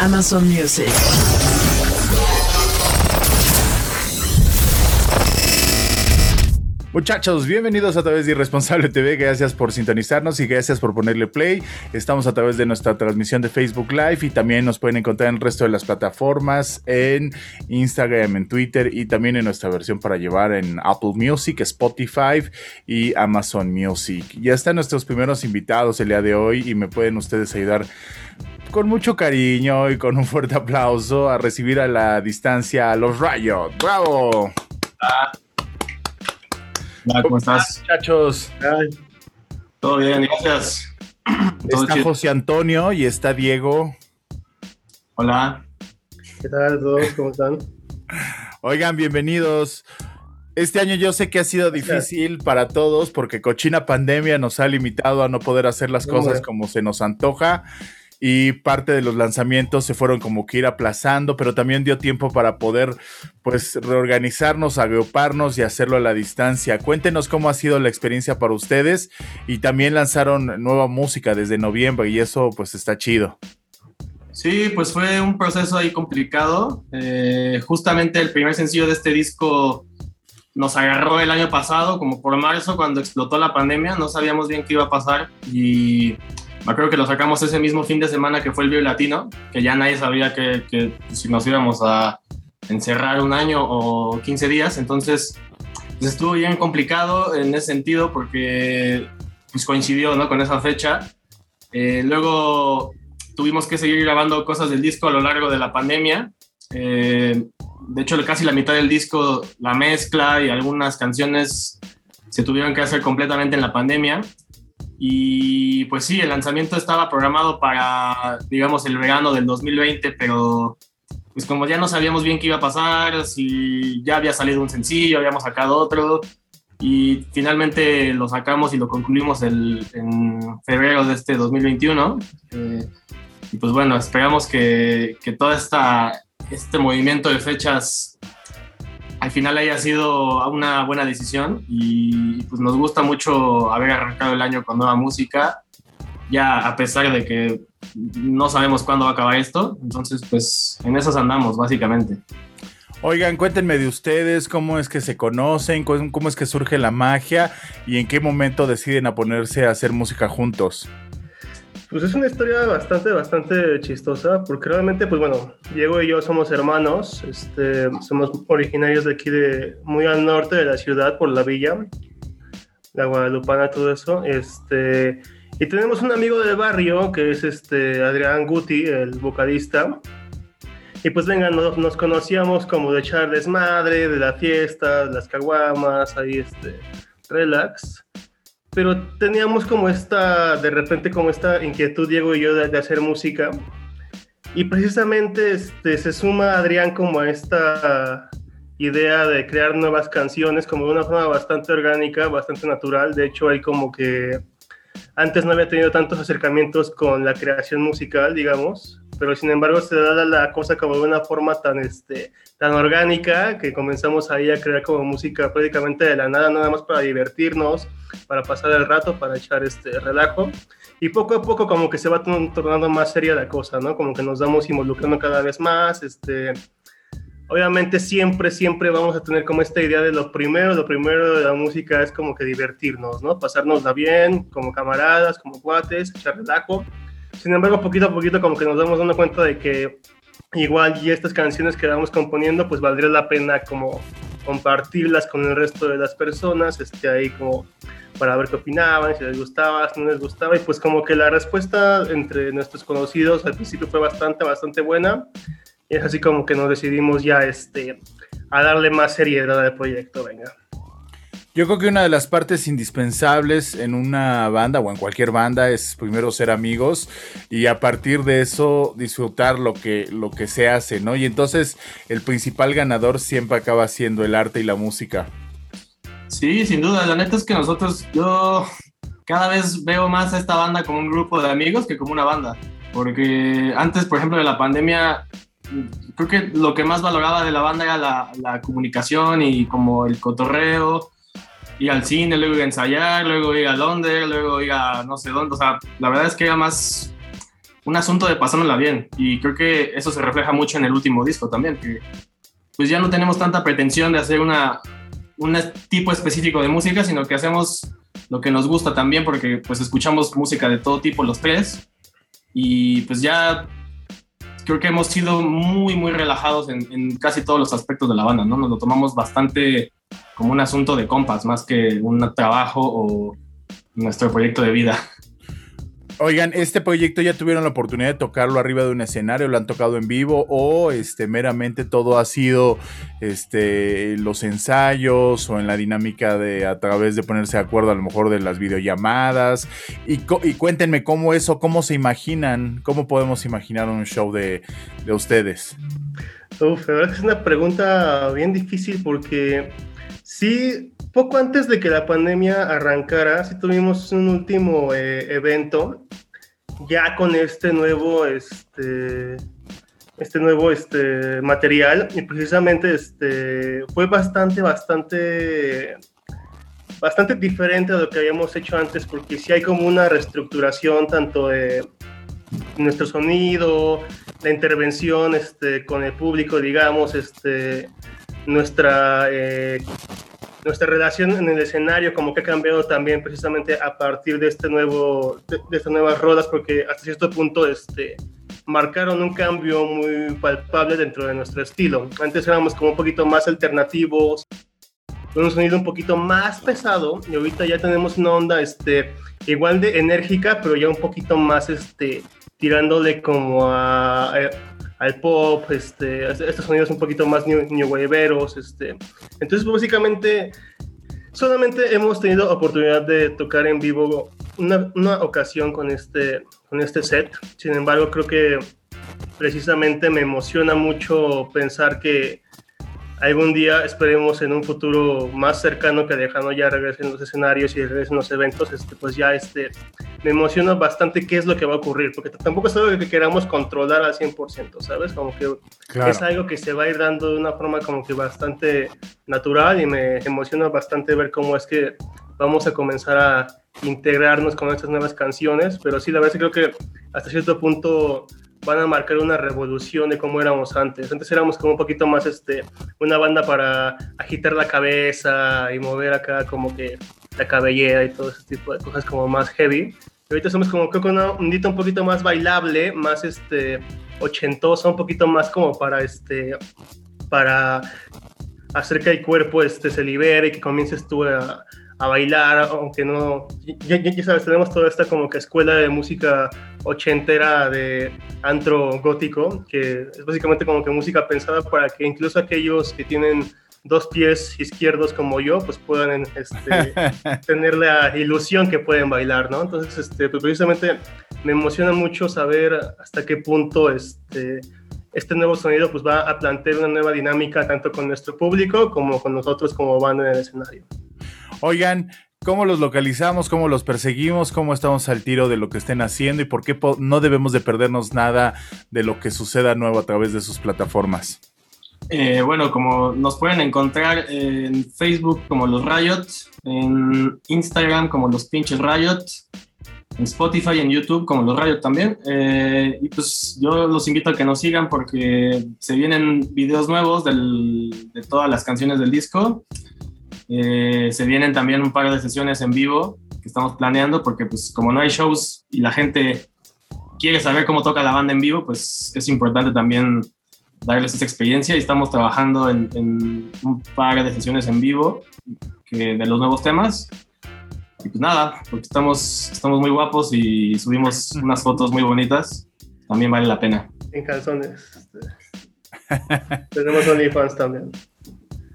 Amazon Music. Muchachos, bienvenidos a través de Irresponsable TV. Gracias por sintonizarnos y gracias por ponerle play. Estamos a través de nuestra transmisión de Facebook Live y también nos pueden encontrar en el resto de las plataformas, en Instagram, en Twitter y también en nuestra versión para llevar en Apple Music, Spotify y Amazon Music. Ya están nuestros primeros invitados el día de hoy y me pueden ustedes ayudar con mucho cariño y con un fuerte aplauso a recibir a la distancia a los Riot. ¡Bravo! Hola, ¿cómo estás? Muchachos, Todo bien, gracias. Todo está chido. José Antonio y está Diego. Hola. ¿Qué tal todos? ¿Cómo están? Oigan, bienvenidos. Este año yo sé que ha sido difícil para todos porque cochina pandemia nos ha limitado a no poder hacer las cosas como se nos antoja y parte de los lanzamientos se fueron como que ir aplazando, pero también dio tiempo para poder pues reorganizarnos, agruparnos y hacerlo a la distancia. Cuéntenos cómo ha sido la experiencia para ustedes y también lanzaron nueva música desde noviembre y eso pues está chido. Sí, pues fue un proceso ahí complicado. Eh, justamente el primer sencillo de este disco nos agarró el año pasado, como por marzo, cuando explotó la pandemia. No sabíamos bien qué iba a pasar y me acuerdo que lo sacamos ese mismo fin de semana que fue el Vive Latino, que ya nadie sabía que, que si nos íbamos a encerrar un año o 15 días. Entonces, pues estuvo bien complicado en ese sentido porque pues coincidió ¿no? con esa fecha. Eh, luego tuvimos que seguir grabando cosas del disco a lo largo de la pandemia. Eh, de hecho, casi la mitad del disco, la mezcla y algunas canciones se tuvieron que hacer completamente en la pandemia. Y pues sí, el lanzamiento estaba programado para, digamos, el verano del 2020, pero pues como ya no sabíamos bien qué iba a pasar, si ya había salido un sencillo, habíamos sacado otro, y finalmente lo sacamos y lo concluimos el- en febrero de este 2021. Eh, y pues bueno, esperamos que, que todo esta, este movimiento de fechas al final haya sido una buena decisión y pues nos gusta mucho haber arrancado el año con nueva música, ya a pesar de que no sabemos cuándo va a acabar esto, entonces pues en esas andamos básicamente. Oigan, cuéntenme de ustedes, cómo es que se conocen, cómo es que surge la magia y en qué momento deciden a ponerse a hacer música juntos. Pues es una historia bastante, bastante chistosa, porque realmente, pues bueno, Diego y yo somos hermanos, este, somos originarios de aquí, de muy al norte de la ciudad, por la villa, la Guadalupana, todo eso, este, y tenemos un amigo del barrio que es este Adrián Guti, el vocalista, y pues venga, nos, conocíamos como de echar desmadre, de la fiesta, de las caguamas, ahí este, relax. Pero teníamos como esta, de repente como esta inquietud, Diego y yo, de, de hacer música. Y precisamente este, se suma Adrián como a esta idea de crear nuevas canciones como de una forma bastante orgánica, bastante natural. De hecho, hay como que antes no había tenido tantos acercamientos con la creación musical, digamos, pero sin embargo se da la cosa como de una forma tan, este, tan orgánica que comenzamos ahí a crear como música prácticamente de la nada, nada más para divertirnos, para pasar el rato, para echar este relajo. Y poco a poco como que se va tornando más seria la cosa, ¿no? Como que nos vamos involucrando cada vez más, este... Obviamente siempre, siempre vamos a tener como esta idea de lo primero, lo primero de la música es como que divertirnos, ¿no? Pasárnosla bien, como camaradas, como cuates, echar relajo. Sin embargo, poquito a poquito como que nos damos dando cuenta de que igual y estas canciones que vamos componiendo, pues valdría la pena como compartirlas con el resto de las personas, este, ahí como para ver qué opinaban, si les gustaba, si no les gustaba, y pues como que la respuesta entre nuestros conocidos al principio fue bastante, bastante buena, y es así como que nos decidimos ya este, a darle más seriedad al proyecto, venga. Yo creo que una de las partes indispensables en una banda o en cualquier banda es primero ser amigos y a partir de eso disfrutar lo que, lo que se hace, ¿no? Y entonces el principal ganador siempre acaba siendo el arte y la música. Sí, sin duda. La neta es que nosotros, yo cada vez veo más a esta banda como un grupo de amigos que como una banda. Porque antes, por ejemplo, de la pandemia, creo que lo que más valoraba de la banda era la, la comunicación y como el cotorreo ir al cine, luego ir a ensayar, luego ir a Londres, luego ir a no sé dónde. O sea, la verdad es que era más un asunto de pasárnosla bien. Y creo que eso se refleja mucho en el último disco también, que pues ya no tenemos tanta pretensión de hacer una, un tipo específico de música, sino que hacemos lo que nos gusta también, porque pues escuchamos música de todo tipo los tres. Y pues ya creo que hemos sido muy, muy relajados en, en casi todos los aspectos de la banda, ¿no? Nos lo tomamos bastante como un asunto de compas más que un trabajo o nuestro proyecto de vida. Oigan, ¿este proyecto ya tuvieron la oportunidad de tocarlo arriba de un escenario? ¿Lo han tocado en vivo? ¿O este, meramente todo ha sido este, los ensayos o en la dinámica de a través de ponerse de acuerdo a lo mejor de las videollamadas? Y, y cuéntenme cómo eso, cómo se imaginan, cómo podemos imaginar un show de, de ustedes. Uf, la verdad es una pregunta bien difícil porque Sí, poco antes de que la pandemia arrancara, sí tuvimos un último eh, evento ya con este nuevo, este, este nuevo este, material. Y precisamente este, fue bastante, bastante, bastante diferente a lo que habíamos hecho antes porque sí hay como una reestructuración tanto de nuestro sonido, la intervención este, con el público, digamos, este, nuestra, eh, nuestra relación en el escenario como que ha cambiado también precisamente a partir de, este nuevo, de, estas nuevas rodas, porque hasta cierto punto este, marcaron un cambio muy palpable dentro de nuestro estilo. Antes éramos como un poquito más alternativos, con un sonido un poquito más pesado, y ahorita ya tenemos una onda este, igual de enérgica, pero ya un poquito más este, tirándole como a, al pop, este, estos sonidos un poquito más new, new waveros, este. Entonces, básicamente, solamente hemos tenido oportunidad de tocar en vivo una, una ocasión con este, con este set. Sin embargo, creo que precisamente me emociona mucho pensar que algún día, esperemos en un futuro más cercano que dejando ya regresen los escenarios y regresen los eventos, este, pues ya este, me emociona bastante qué es lo que va a ocurrir, porque tampoco es algo que queramos controlar al 100%, ¿sabes? Como que es algo que se va a ir dando de una forma como que bastante natural y me emociona bastante ver cómo es que vamos a comenzar a integrarnos con estas nuevas canciones, pero sí, la verdad es que creo que hasta cierto punto van a marcar una revolución de cómo éramos antes. Antes éramos como un poquito más este, una banda para agitar la cabeza y mover acá como que la cabellera y todo ese tipo de cosas como más heavy. Y ahorita somos como creo que una ondita un poquito más bailable, más este ochentosa, un poquito más como para este para hacer que el cuerpo este se libere y que comiences tú a, a bailar, aunque no, ya, ya, sabes, tenemos toda esta como que escuela de música ochentera de antro gótico, que es básicamente como que música pensada para que incluso aquellos que tienen dos pies izquierdos como yo, pues puedan este, tener la ilusión que pueden bailar, ¿no? Entonces, este, pues precisamente me emociona mucho saber hasta qué punto este, este nuevo sonido pues va a plantear una nueva dinámica tanto con nuestro público como con nosotros como banda en el escenario. Oigan, ¿cómo los localizamos? ¿Cómo los perseguimos? ¿Cómo estamos al tiro de lo que estén haciendo? ¿Y por qué no debemos de perdernos nada de lo que suceda nuevo a través de sus plataformas? Eh, bueno, como nos pueden encontrar en Facebook como los Riots, en Instagram como los pinches Riots, en Spotify en YouTube como los Riots también. Eh, y pues yo los invito a que nos sigan porque se vienen videos nuevos de todas las canciones del disco. Eh, se vienen también un par de sesiones en vivo que estamos planeando porque pues como no hay shows y la gente quiere saber cómo toca la banda en vivo, pues es importante también darles esa experiencia y estamos trabajando en, en un par de sesiones en vivo que, de los nuevos temas. Y pues nada, porque estamos, estamos muy guapos y subimos unas fotos muy bonitas, también vale la pena. En calzones. Este. Tenemos OnlyFans también.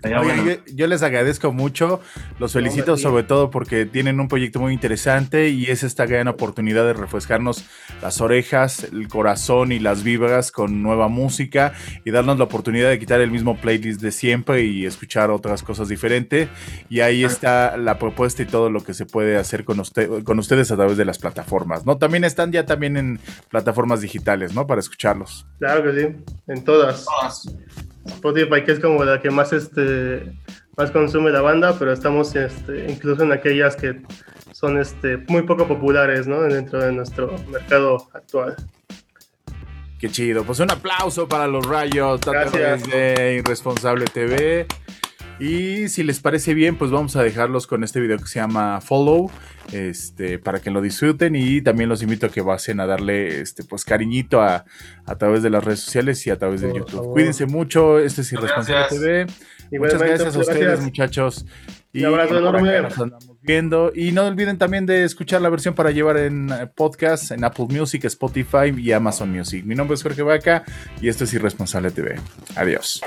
Oye, bueno. yo, yo, les agradezco mucho, los felicito no, sobre todo porque tienen un proyecto muy interesante y es esta gran oportunidad de refrescarnos las orejas, el corazón y las vibras con nueva música y darnos la oportunidad de quitar el mismo playlist de siempre y escuchar otras cosas diferentes. Y ahí está la propuesta y todo lo que se puede hacer con, usted, con ustedes a través de las plataformas, ¿no? También están ya también en plataformas digitales, ¿no? Para escucharlos. Claro que sí, en todas. todas. Spotify, que es como la que más, este, más consume la banda, pero estamos este, incluso en aquellas que son este, muy poco populares ¿no? dentro de nuestro mercado actual. Qué chido. Pues un aplauso para los rayos a través de Irresponsable TV. Y si les parece bien, pues vamos a dejarlos con este video que se llama Follow, este, para que lo disfruten y también los invito a que pasen a darle este, pues cariñito a, a través de las redes sociales y a través de YouTube. Favor. Cuídense mucho, este es Irresponsable TV. Muchas gracias a ustedes, gracias. muchachos. Y un abrazo enorme. Nos andamos viendo. Y no olviden también de escuchar la versión para llevar en podcast, en Apple Music, Spotify y Amazon Music. Mi nombre es Jorge Vaca y esto es Irresponsable TV. Adiós.